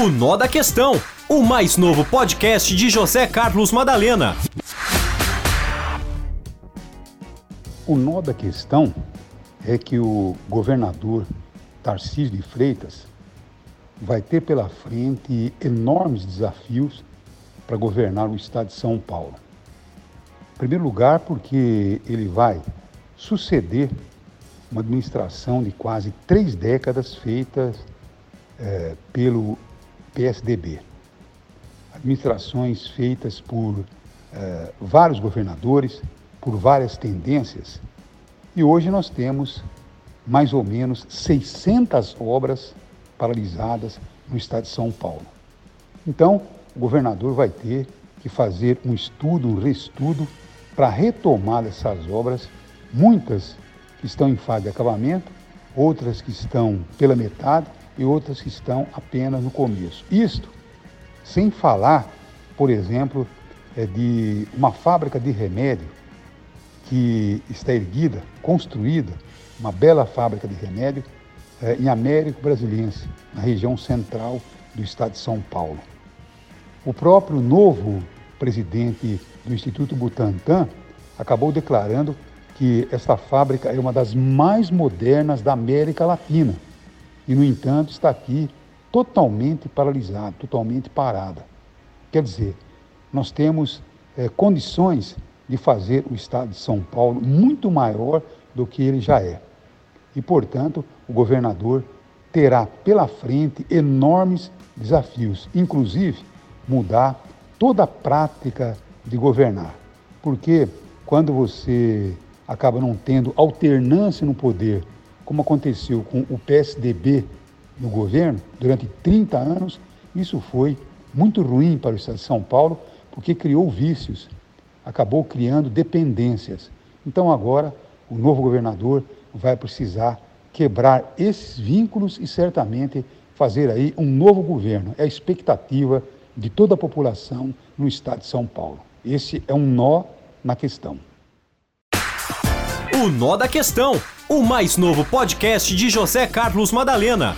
O Nó da Questão, o mais novo podcast de José Carlos Madalena. O nó da questão é que o governador Tarcísio de Freitas vai ter pela frente enormes desafios para governar o estado de São Paulo. Em primeiro lugar, porque ele vai suceder uma administração de quase três décadas feitas é, pelo PSDB. Administrações feitas por é, vários governadores, por várias tendências, e hoje nós temos mais ou menos 600 obras paralisadas no estado de São Paulo. Então, o governador vai ter que fazer um estudo, um reestudo, para retomar essas obras, muitas que estão em fase de acabamento, outras que estão pela metade e outras que estão apenas no começo. Isto sem falar, por exemplo, é de uma fábrica de remédio que está erguida, construída, uma bela fábrica de remédio é, em Américo Brasiliense, na região central do estado de São Paulo. O próprio novo presidente do Instituto Butantan acabou declarando que esta fábrica é uma das mais modernas da América Latina e, no entanto, está aqui totalmente paralisada, totalmente parada. Quer dizer, nós temos é, condições de fazer o estado de São Paulo muito maior do que ele já é. E, portanto, o governador terá pela frente enormes desafios, inclusive mudar toda a prática de governar. Porque quando você acaba não tendo alternância no poder, como aconteceu com o PSDB no governo durante 30 anos, isso foi muito ruim para o Estado de São Paulo, porque criou vícios, acabou criando dependências. Então agora o novo governador vai precisar quebrar esses vínculos e certamente fazer aí um novo governo. É a expectativa de toda a população no estado de São Paulo. Esse é um nó na questão. O Nó da Questão, o mais novo podcast de José Carlos Madalena.